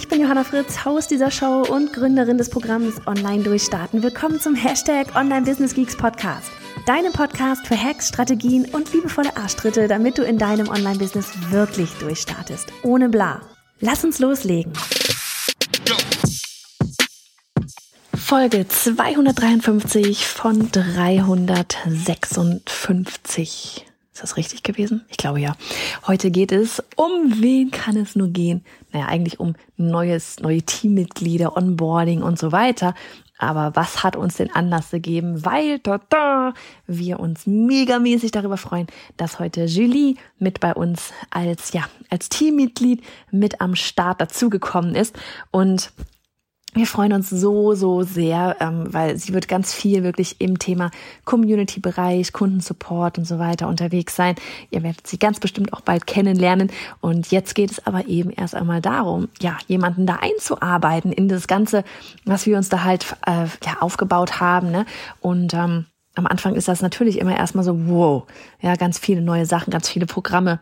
Ich bin Johanna Fritz, Haus dieser Show und Gründerin des Programms Online Durchstarten. Willkommen zum Hashtag Online Business Geeks Podcast. Deinem Podcast für Hacks, Strategien und liebevolle Arschtritte, damit du in deinem Online-Business wirklich durchstartest. Ohne bla. Lass uns loslegen. Folge 253 von 356. Ist das richtig gewesen? Ich glaube ja. Heute geht es, um wen kann es nur gehen? Naja, eigentlich um neues, neue Teammitglieder, Onboarding und so weiter. Aber was hat uns den Anlass gegeben? Weil da, wir uns megamäßig darüber freuen, dass heute Julie mit bei uns als, ja, als Teammitglied mit am Start dazugekommen ist. Und wir freuen uns so, so sehr, ähm, weil sie wird ganz viel wirklich im Thema Community-Bereich, Kundensupport und so weiter unterwegs sein. Ihr werdet sie ganz bestimmt auch bald kennenlernen. Und jetzt geht es aber eben erst einmal darum, ja, jemanden da einzuarbeiten in das Ganze, was wir uns da halt äh, ja, aufgebaut haben. Ne? Und ähm, am Anfang ist das natürlich immer erstmal so, wow, ja, ganz viele neue Sachen, ganz viele Programme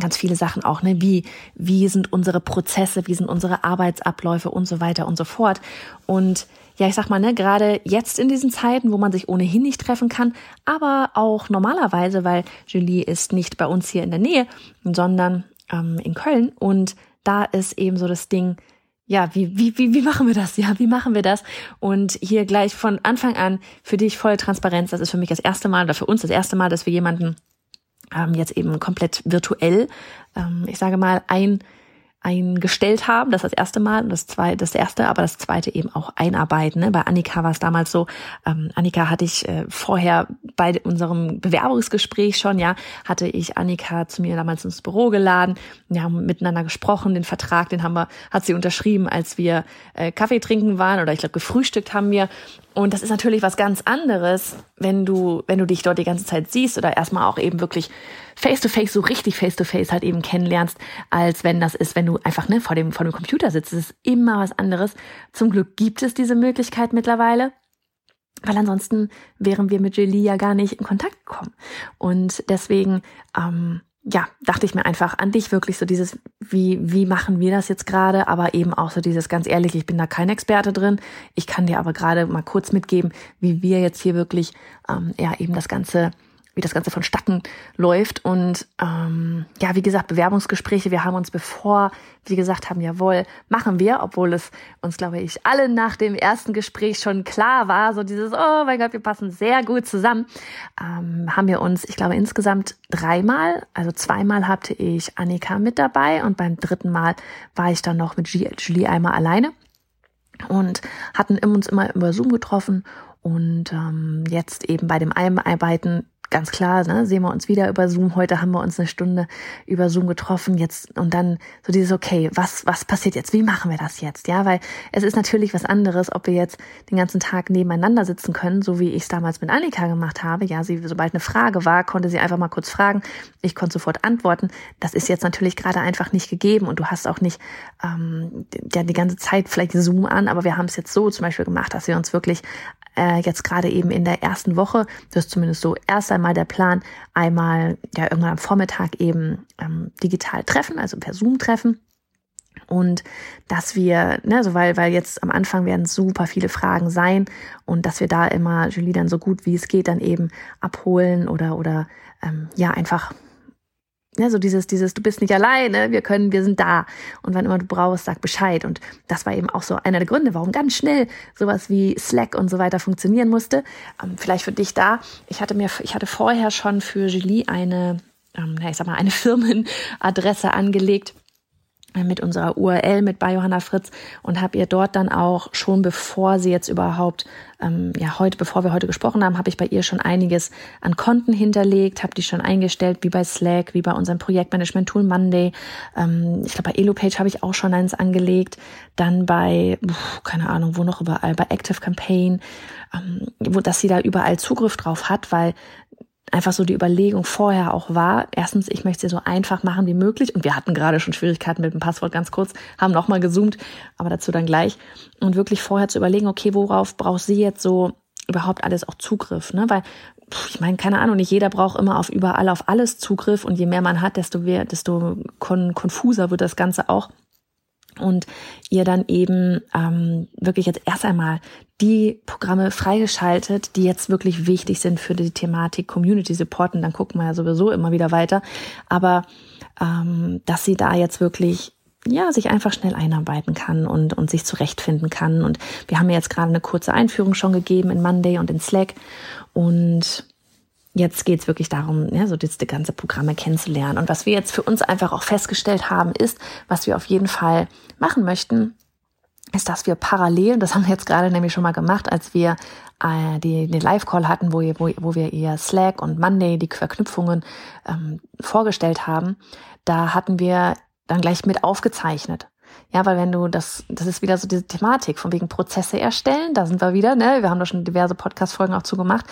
ganz viele Sachen auch, ne? Wie, wie sind unsere Prozesse, wie sind unsere Arbeitsabläufe und so weiter und so fort. Und ja, ich sag mal, ne, gerade jetzt in diesen Zeiten, wo man sich ohnehin nicht treffen kann, aber auch normalerweise, weil Julie ist nicht bei uns hier in der Nähe, sondern ähm, in Köln. Und da ist eben so das Ding, ja, wie, wie, wie, wie machen wir das? Ja, wie machen wir das? Und hier gleich von Anfang an für dich voll Transparenz. Das ist für mich das erste Mal oder für uns das erste Mal, dass wir jemanden ähm, jetzt eben komplett virtuell, ähm, ich sage mal, ein eingestellt haben. Das ist das erste Mal, das zweite, das erste, aber das zweite eben auch einarbeiten. Ne? Bei Annika war es damals so. Ähm, Annika hatte ich äh, vorher bei unserem Bewerbungsgespräch schon, ja, hatte ich Annika zu mir damals ins Büro geladen. Wir haben miteinander gesprochen. Den Vertrag, den haben wir, hat sie unterschrieben, als wir äh, Kaffee trinken waren oder ich glaube gefrühstückt haben wir. Und das ist natürlich was ganz anderes, wenn du, wenn du dich dort die ganze Zeit siehst oder erstmal auch eben wirklich face to face, so richtig face to face halt eben kennenlernst, als wenn das ist, wenn du einfach ne, vor dem, vor dem Computer sitzt. Das ist immer was anderes. Zum Glück gibt es diese Möglichkeit mittlerweile. Weil ansonsten wären wir mit Julie ja gar nicht in Kontakt gekommen. Und deswegen, ähm, ja, dachte ich mir einfach an dich wirklich so dieses, wie, wie machen wir das jetzt gerade, aber eben auch so dieses ganz ehrlich, ich bin da kein Experte drin. Ich kann dir aber gerade mal kurz mitgeben, wie wir jetzt hier wirklich ähm, ja eben das Ganze wie das Ganze vonstatten läuft. Und ähm, ja, wie gesagt, Bewerbungsgespräche, wir haben uns bevor wir gesagt haben, jawohl, machen wir, obwohl es uns, glaube ich, alle nach dem ersten Gespräch schon klar war, so dieses, oh mein Gott, wir passen sehr gut zusammen, ähm, haben wir uns, ich glaube, insgesamt dreimal, also zweimal hatte ich Annika mit dabei und beim dritten Mal war ich dann noch mit Julie einmal alleine und hatten uns immer über Zoom getroffen und ähm, jetzt eben bei dem Einarbeiten ganz klar, ne, sehen wir uns wieder über Zoom. Heute haben wir uns eine Stunde über Zoom getroffen. Jetzt und dann so dieses, okay, was, was passiert jetzt? Wie machen wir das jetzt? Ja, weil es ist natürlich was anderes, ob wir jetzt den ganzen Tag nebeneinander sitzen können, so wie ich es damals mit Annika gemacht habe. Ja, sie, sobald eine Frage war, konnte sie einfach mal kurz fragen. Ich konnte sofort antworten. Das ist jetzt natürlich gerade einfach nicht gegeben und du hast auch nicht ähm, ja die ganze Zeit vielleicht Zoom an, aber wir haben es jetzt so zum Beispiel gemacht, dass wir uns wirklich äh, jetzt gerade eben in der ersten Woche, das ist zumindest so erst einmal der Plan, einmal ja irgendwann am Vormittag eben ähm, digital treffen, also per Zoom treffen. Und dass wir, ne, so weil, weil jetzt am Anfang werden super viele Fragen sein und dass wir da immer Julie dann so gut wie es geht dann eben abholen oder, oder ähm, ja, einfach ja, so dieses, dieses, du bist nicht alleine, wir können, wir sind da. Und wann immer du brauchst, sag Bescheid. Und das war eben auch so einer der Gründe, warum ganz schnell sowas wie Slack und so weiter funktionieren musste. Ähm, vielleicht für dich da. Ich hatte mir, ich hatte vorher schon für Julie eine, ähm, ich sag mal, eine Firmenadresse angelegt mit unserer URL mit bei Johanna Fritz und habe ihr dort dann auch schon bevor sie jetzt überhaupt ähm, ja heute bevor wir heute gesprochen haben habe ich bei ihr schon einiges an Konten hinterlegt habe die schon eingestellt wie bei Slack wie bei unserem Projektmanagement Tool Monday. Ähm, ich glaube bei Elopage habe ich auch schon eins angelegt. Dann bei pf, keine Ahnung wo noch überall bei Active Campaign ähm, wo dass sie da überall Zugriff drauf hat weil einfach so die Überlegung vorher auch war, erstens, ich möchte es so einfach machen wie möglich. Und wir hatten gerade schon Schwierigkeiten mit dem Passwort ganz kurz, haben nochmal gezoomt, aber dazu dann gleich. Und wirklich vorher zu überlegen, okay, worauf braucht sie jetzt so überhaupt alles auch Zugriff, ne? Weil ich meine, keine Ahnung, nicht jeder braucht immer auf überall auf alles Zugriff und je mehr man hat, desto mehr, desto kon konfuser wird das Ganze auch und ihr dann eben ähm, wirklich jetzt erst einmal die Programme freigeschaltet, die jetzt wirklich wichtig sind für die Thematik Community Supporten. Dann gucken wir ja sowieso immer wieder weiter. Aber ähm, dass sie da jetzt wirklich ja, sich einfach schnell einarbeiten kann und, und sich zurechtfinden kann. Und wir haben ja jetzt gerade eine kurze Einführung schon gegeben in Monday und in Slack. Und jetzt geht's wirklich darum, ja, so diese ganze Programme kennenzulernen. Und was wir jetzt für uns einfach auch festgestellt haben, ist, was wir auf jeden Fall machen möchten, ist, dass wir parallel, das haben wir jetzt gerade nämlich schon mal gemacht, als wir äh, die, den Live-Call hatten, wo, wo, wo wir ihr Slack und Monday, die Verknüpfungen ähm, vorgestellt haben, da hatten wir dann gleich mit aufgezeichnet. Ja, weil wenn du das, das ist wieder so diese Thematik von wegen Prozesse erstellen, da sind wir wieder, ne? Wir haben da schon diverse Podcast-Folgen auch zu gemacht.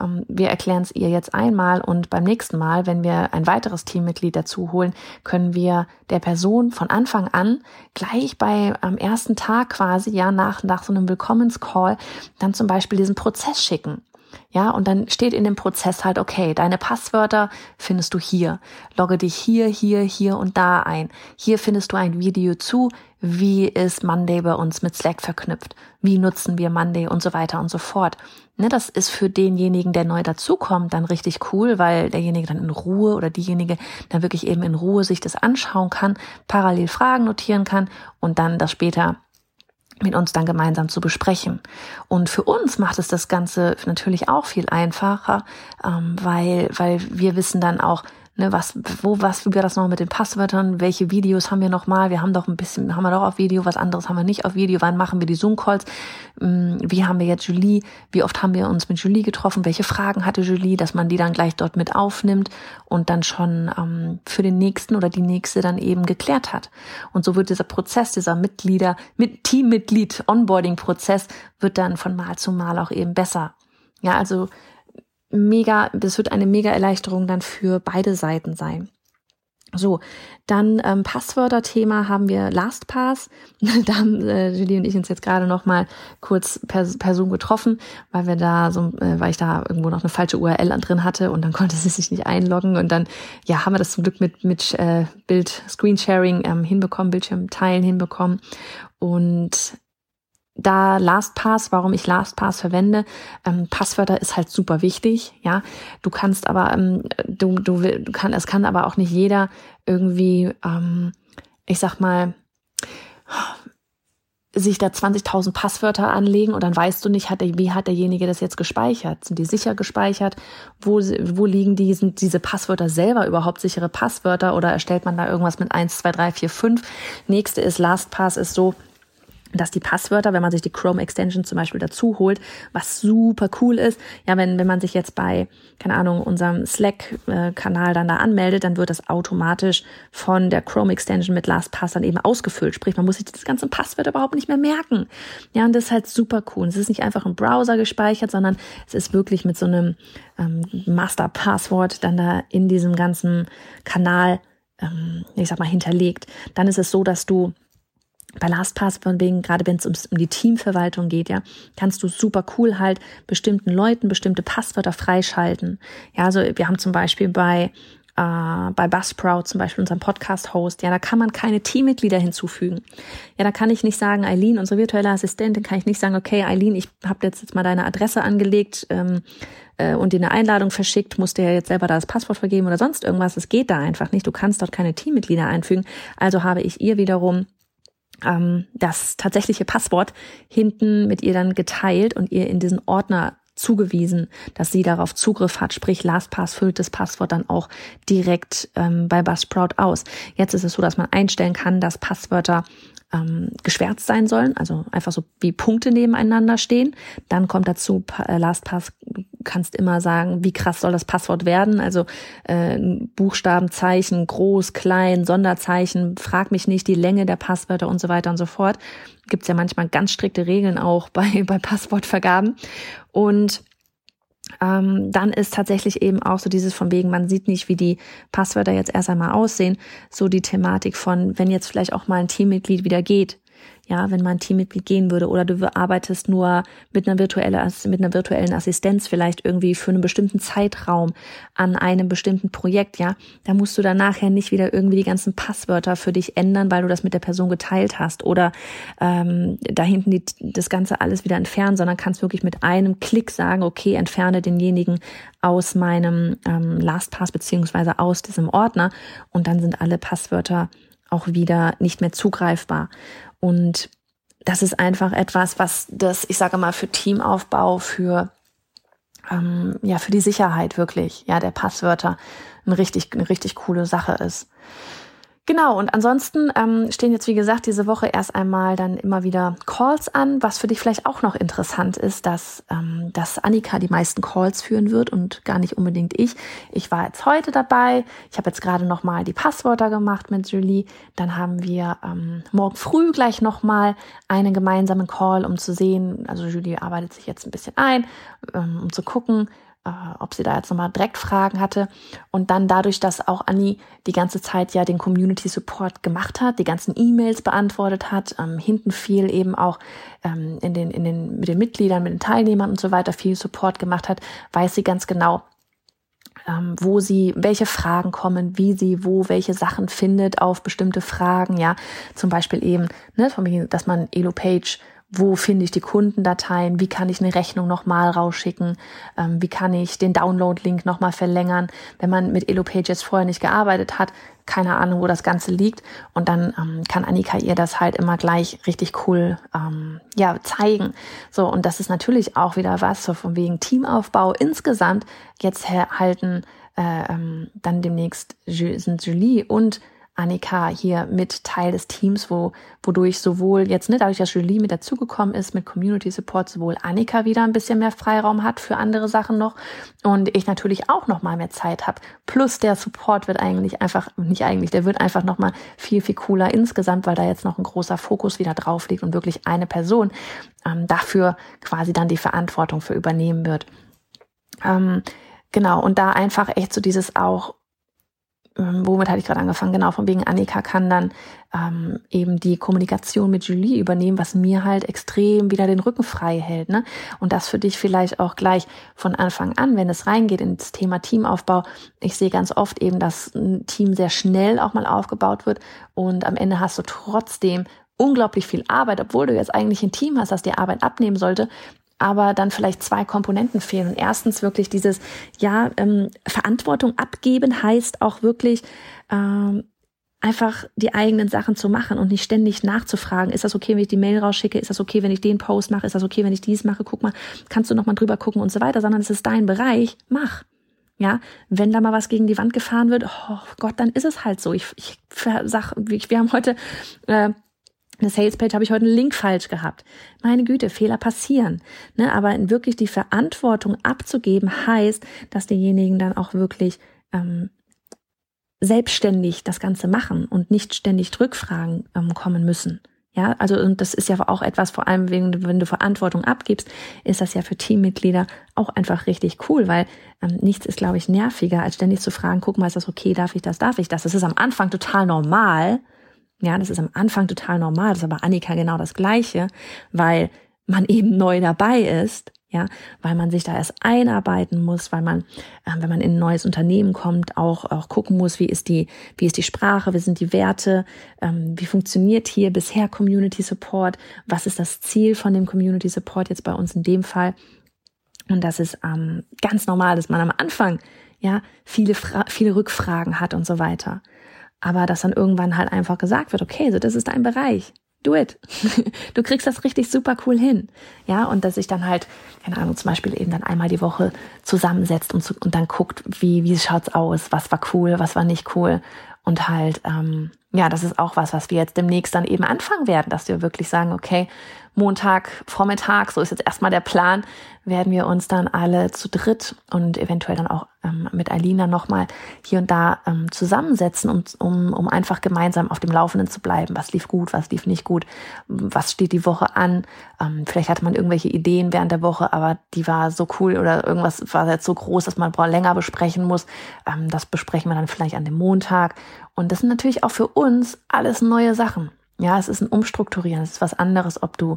Ähm, wir erklären es ihr jetzt einmal und beim nächsten Mal, wenn wir ein weiteres Teammitglied dazu holen, können wir der Person von Anfang an gleich bei am ersten Tag quasi, ja, nach, nach so einem Willkommenscall dann zum Beispiel diesen Prozess schicken. Ja, und dann steht in dem Prozess halt, okay, deine Passwörter findest du hier. Logge dich hier, hier, hier und da ein. Hier findest du ein Video zu, wie ist Monday bei uns mit Slack verknüpft? Wie nutzen wir Monday und so weiter und so fort. Ne, das ist für denjenigen, der neu dazukommt, dann richtig cool, weil derjenige dann in Ruhe oder diejenige dann wirklich eben in Ruhe sich das anschauen kann, parallel Fragen notieren kann und dann das später mit uns dann gemeinsam zu besprechen. Und für uns macht es das Ganze natürlich auch viel einfacher, ähm, weil, weil wir wissen dann auch, Ne, was, wo, was, wie war das noch mit den Passwörtern? Welche Videos haben wir noch mal? Wir haben doch ein bisschen, haben wir doch auf Video, was anderes haben wir nicht auf Video. Wann machen wir die Zoom-Calls? Mm, wie haben wir jetzt Julie? Wie oft haben wir uns mit Julie getroffen? Welche Fragen hatte Julie? Dass man die dann gleich dort mit aufnimmt und dann schon ähm, für den nächsten oder die nächste dann eben geklärt hat. Und so wird dieser Prozess, dieser Mitglieder, mit Teammitglied, Onboarding-Prozess wird dann von Mal zu Mal auch eben besser. Ja, also mega, das wird eine mega Erleichterung dann für beide Seiten sein. So, dann ähm, Passwörter-Thema haben wir LastPass. da haben äh, Julie und ich uns jetzt gerade noch mal kurz per, per Zoom getroffen, weil wir da so, äh, weil ich da irgendwo noch eine falsche URL drin hatte und dann konnte sie sich nicht einloggen und dann ja haben wir das zum Glück mit mit äh, Bild Screensharing ähm, hinbekommen, Bildschirm teilen hinbekommen und da LastPass, warum ich LastPass verwende, ähm, Passwörter ist halt super wichtig, ja. Du kannst aber, ähm, du, du, du kann, es kann aber auch nicht jeder irgendwie, ähm, ich sag mal, sich da 20.000 Passwörter anlegen und dann weißt du nicht, hat der, wie hat derjenige das jetzt gespeichert? Sind die sicher gespeichert? Wo, wo liegen die, sind diese Passwörter selber überhaupt sichere Passwörter oder erstellt man da irgendwas mit 1, 2, 3, 4, 5? Nächste ist LastPass ist so, dass die Passwörter, wenn man sich die Chrome Extension zum Beispiel dazu holt, was super cool ist, ja, wenn, wenn man sich jetzt bei, keine Ahnung, unserem Slack-Kanal dann da anmeldet, dann wird das automatisch von der Chrome Extension mit LastPass dann eben ausgefüllt. Sprich, man muss sich das ganze Passwort überhaupt nicht mehr merken. Ja, und das ist halt super cool. Es ist nicht einfach im Browser gespeichert, sondern es ist wirklich mit so einem ähm, Master-Passwort dann da in diesem ganzen Kanal, ähm, ich sag mal, hinterlegt. Dann ist es so, dass du bei LastPass, von wegen, gerade wenn es um die Teamverwaltung geht, ja, kannst du super cool halt bestimmten Leuten bestimmte Passwörter freischalten. Ja, also wir haben zum Beispiel bei äh, bei Buzzsprout zum Beispiel, unserem Podcast-Host, ja, da kann man keine Teammitglieder hinzufügen. Ja, da kann ich nicht sagen, Eileen, unsere virtuelle Assistentin, kann ich nicht sagen, okay, Eileen, ich habe jetzt, jetzt mal deine Adresse angelegt ähm, äh, und dir eine Einladung verschickt, musst dir ja jetzt selber da das Passwort vergeben oder sonst irgendwas. Das geht da einfach nicht. Du kannst dort keine Teammitglieder einfügen. Also habe ich ihr wiederum ähm, das tatsächliche Passwort hinten mit ihr dann geteilt und ihr in diesen Ordner zugewiesen, dass sie darauf Zugriff hat. Sprich, LastPass füllt das Passwort dann auch direkt ähm, bei Buzzsprout aus. Jetzt ist es so, dass man einstellen kann, dass Passwörter ähm, geschwärzt sein sollen, also einfach so wie Punkte nebeneinander stehen. Dann kommt dazu, äh, LastPass kannst immer sagen, wie krass soll das Passwort werden. Also äh, Buchstaben, Zeichen, groß, klein, Sonderzeichen, frag mich nicht, die Länge der Passwörter und so weiter und so fort. Gibt's ja manchmal ganz strikte Regeln auch bei, bei Passwortvergaben. Und ähm, dann ist tatsächlich eben auch so dieses von wegen, man sieht nicht, wie die Passwörter jetzt erst einmal aussehen, so die Thematik von, wenn jetzt vielleicht auch mal ein Teammitglied wieder geht, ja, wenn mein Teammitglied gehen würde oder du arbeitest nur mit einer virtuellen, mit einer virtuellen Assistenz vielleicht irgendwie für einen bestimmten Zeitraum an einem bestimmten Projekt, ja, da musst du dann nachher nicht wieder irgendwie die ganzen Passwörter für dich ändern, weil du das mit der Person geteilt hast oder ähm, da hinten die, das Ganze alles wieder entfernen, sondern kannst wirklich mit einem Klick sagen, okay, entferne denjenigen aus meinem ähm, LastPass beziehungsweise aus diesem Ordner und dann sind alle Passwörter auch wieder nicht mehr zugreifbar. Und das ist einfach etwas, was das, ich sage mal, für Teamaufbau, für ähm, ja, für die Sicherheit wirklich, ja, der Passwörter eine richtig, eine richtig coole Sache ist. Genau, und ansonsten ähm, stehen jetzt, wie gesagt, diese Woche erst einmal dann immer wieder Calls an. Was für dich vielleicht auch noch interessant ist, dass, ähm, dass Annika die meisten Calls führen wird und gar nicht unbedingt ich. Ich war jetzt heute dabei. Ich habe jetzt gerade nochmal die Passwörter gemacht mit Julie. Dann haben wir ähm, morgen früh gleich nochmal einen gemeinsamen Call, um zu sehen, also Julie arbeitet sich jetzt ein bisschen ein, ähm, um zu gucken, äh, ob sie da jetzt nochmal direkt Fragen hatte. Und dann dadurch, dass auch Anni die ganze Zeit ja den Community Support gemacht hat, die ganzen E-Mails beantwortet hat, ähm, hinten viel eben auch ähm, in den, in den, mit den Mitgliedern, mit den Teilnehmern und so weiter viel Support gemacht hat, weiß sie ganz genau, ähm, wo sie, welche Fragen kommen, wie sie wo welche Sachen findet auf bestimmte Fragen, ja, zum Beispiel eben, ne, von dass man Elo Page wo finde ich die Kundendateien, wie kann ich eine Rechnung nochmal rausschicken, ähm, wie kann ich den Download-Link nochmal verlängern, wenn man mit EloPages vorher nicht gearbeitet hat, keine Ahnung, wo das Ganze liegt. Und dann ähm, kann Annika ihr das halt immer gleich richtig cool ähm, ja, zeigen. So, und das ist natürlich auch wieder was, so von wegen Teamaufbau insgesamt. Jetzt halten äh, ähm, dann demnächst sind Julie und Annika hier mit Teil des Teams, wo, wodurch sowohl jetzt, ne, dadurch, dass Julie mit dazugekommen ist, mit Community Support, sowohl Annika wieder ein bisschen mehr Freiraum hat für andere Sachen noch und ich natürlich auch noch mal mehr Zeit habe. Plus der Support wird eigentlich einfach, nicht eigentlich, der wird einfach noch mal viel, viel cooler insgesamt, weil da jetzt noch ein großer Fokus wieder drauf liegt und wirklich eine Person ähm, dafür quasi dann die Verantwortung für übernehmen wird. Ähm, genau, und da einfach echt so dieses auch womit hatte ich gerade angefangen? Genau, von wegen Annika kann dann ähm, eben die Kommunikation mit Julie übernehmen, was mir halt extrem wieder den Rücken frei hält. Ne? Und das für dich vielleicht auch gleich von Anfang an, wenn es reingeht ins Thema Teamaufbau. Ich sehe ganz oft eben, dass ein Team sehr schnell auch mal aufgebaut wird und am Ende hast du trotzdem unglaublich viel Arbeit, obwohl du jetzt eigentlich ein Team hast, das dir Arbeit abnehmen sollte, aber dann vielleicht zwei Komponenten fehlen. Und erstens wirklich dieses, ja, ähm, Verantwortung abgeben heißt auch wirklich, ähm, einfach die eigenen Sachen zu machen und nicht ständig nachzufragen, ist das okay, wenn ich die Mail rausschicke, ist das okay, wenn ich den Post mache, ist das okay, wenn ich dies mache, guck mal, kannst du noch mal drüber gucken und so weiter, sondern es ist dein Bereich, mach. Ja, wenn da mal was gegen die Wand gefahren wird, oh Gott, dann ist es halt so. Ich, ich sag, wir haben heute äh, eine Salespage habe ich heute einen Link falsch gehabt. Meine Güte, Fehler passieren. Ne? Aber wirklich die Verantwortung abzugeben heißt, dass diejenigen dann auch wirklich ähm, selbstständig das Ganze machen und nicht ständig Rückfragen ähm, kommen müssen. Ja, also und das ist ja auch etwas, vor allem wenn, wenn du Verantwortung abgibst, ist das ja für Teammitglieder auch einfach richtig cool, weil ähm, nichts ist, glaube ich, nerviger, als ständig zu fragen, guck mal, ist das okay, darf ich das, darf ich das? Das ist am Anfang total normal, ja, das ist am Anfang total normal, das ist aber Annika genau das Gleiche, weil man eben neu dabei ist, ja, weil man sich da erst einarbeiten muss, weil man, äh, wenn man in ein neues Unternehmen kommt, auch, auch gucken muss, wie ist die, wie ist die Sprache, wie sind die Werte, ähm, wie funktioniert hier bisher Community Support, was ist das Ziel von dem Community Support jetzt bei uns in dem Fall. Und das ist ähm, ganz normal, dass man am Anfang ja viele, viele Rückfragen hat und so weiter aber dass dann irgendwann halt einfach gesagt wird, okay, so das ist dein Bereich. do it. Du kriegst das richtig super cool hin. Ja, und dass sich dann halt, keine Ahnung, zum Beispiel eben dann einmal die Woche zusammensetzt und, zu, und dann guckt, wie, wie schaut's aus, was war cool, was war nicht cool. Und halt, ähm, ja, das ist auch was, was wir jetzt demnächst dann eben anfangen werden, dass wir wirklich sagen, okay, Montag, Vormittag, so ist jetzt erstmal der Plan, werden wir uns dann alle zu dritt und eventuell dann auch ähm, mit Alina nochmal hier und da ähm, zusammensetzen, um, um, um einfach gemeinsam auf dem Laufenden zu bleiben. Was lief gut, was lief nicht gut, was steht die Woche an. Ähm, vielleicht hatte man irgendwelche Ideen während der Woche, aber die war so cool oder irgendwas war jetzt so groß, dass man länger besprechen muss. Ähm, das besprechen wir dann vielleicht an dem Montag. Und das sind natürlich auch für uns alles neue Sachen. Ja, es ist ein Umstrukturieren, es ist was anderes, ob du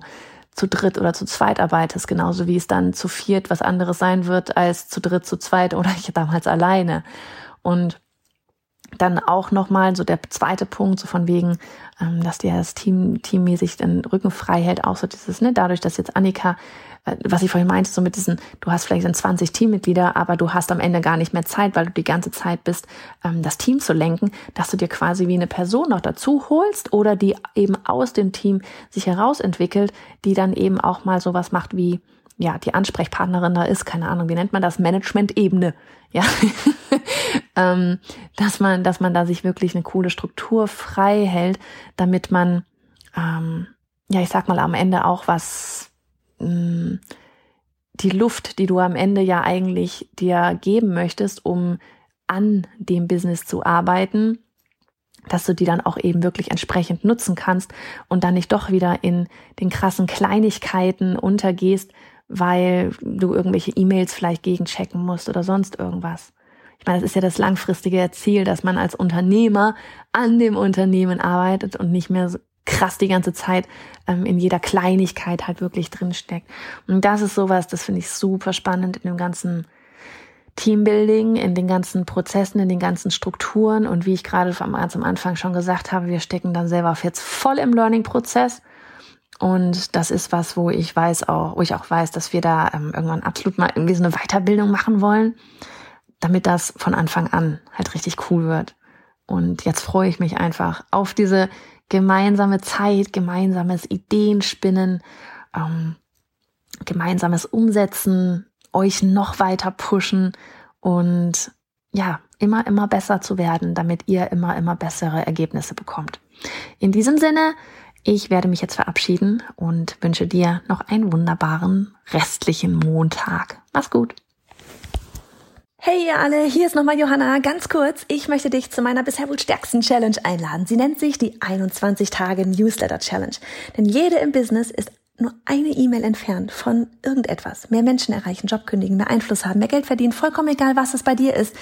zu dritt oder zu zweit arbeitest, genauso wie es dann zu viert was anderes sein wird als zu dritt, zu zweit oder ich damals alleine. Und dann auch nochmal so der zweite Punkt, so von wegen, ähm, dass dir das Team teammäßig den Rücken frei hält, auch so dieses, ne, dadurch, dass jetzt Annika äh, was ich vorhin meinte, so mit diesen, du hast vielleicht dann 20 Teammitglieder, aber du hast am Ende gar nicht mehr Zeit, weil du die ganze Zeit bist, ähm, das Team zu lenken, dass du dir quasi wie eine Person noch dazu holst oder die eben aus dem Team sich herausentwickelt, die dann eben auch mal sowas macht wie, ja, die Ansprechpartnerin da ist, keine Ahnung, wie nennt man das, Management-Ebene, ja, ähm, dass man, dass man da sich wirklich eine coole Struktur frei hält, damit man, ähm, ja, ich sag mal, am Ende auch was Mm, die Luft, die du am Ende ja eigentlich dir geben möchtest, um an dem Business zu arbeiten, dass du die dann auch eben wirklich entsprechend nutzen kannst und dann nicht doch wieder in den krassen Kleinigkeiten untergehst, weil du irgendwelche E-Mails vielleicht gegenchecken musst oder sonst irgendwas. Ich meine, das ist ja das langfristige Ziel, dass man als Unternehmer an dem Unternehmen arbeitet und nicht mehr krass die ganze Zeit ähm, in jeder Kleinigkeit halt wirklich drinsteckt. Und das ist sowas, das finde ich super spannend in dem ganzen Teambuilding, in den ganzen Prozessen, in den ganzen Strukturen und wie ich gerade am Anfang schon gesagt habe, wir stecken dann selber jetzt voll im Learning-Prozess. Und das ist was, wo ich weiß auch, wo ich auch weiß, dass wir da ähm, irgendwann absolut mal irgendwie so eine Weiterbildung machen wollen, damit das von Anfang an halt richtig cool wird. Und jetzt freue ich mich einfach auf diese gemeinsame Zeit, gemeinsames Ideenspinnen, ähm, gemeinsames Umsetzen, euch noch weiter pushen und ja, immer, immer besser zu werden, damit ihr immer, immer bessere Ergebnisse bekommt. In diesem Sinne, ich werde mich jetzt verabschieden und wünsche dir noch einen wunderbaren restlichen Montag. Mach's gut. Hey ihr alle, hier ist nochmal Johanna. Ganz kurz, ich möchte dich zu meiner bisher wohl stärksten Challenge einladen. Sie nennt sich die 21 Tage Newsletter Challenge. Denn jede im Business ist nur eine E-Mail entfernt von irgendetwas. Mehr Menschen erreichen, Job kündigen, mehr Einfluss haben, mehr Geld verdienen, vollkommen egal, was es bei dir ist.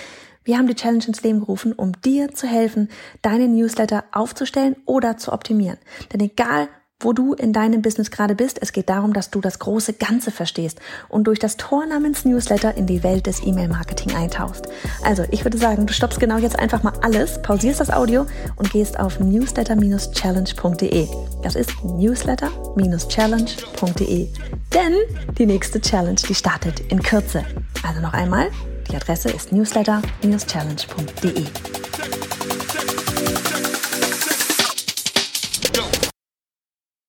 Wir haben die Challenge ins Leben gerufen, um dir zu helfen, deine Newsletter aufzustellen oder zu optimieren. Denn egal, wo du in deinem Business gerade bist. Es geht darum, dass du das große Ganze verstehst und durch das Tor namens Newsletter in die Welt des E-Mail-Marketing eintauchst. Also, ich würde sagen, du stoppst genau jetzt einfach mal alles, pausierst das Audio und gehst auf newsletter-challenge.de. Das ist newsletter-challenge.de. Denn die nächste Challenge, die startet in Kürze. Also noch einmal, die Adresse ist newsletter-challenge.de.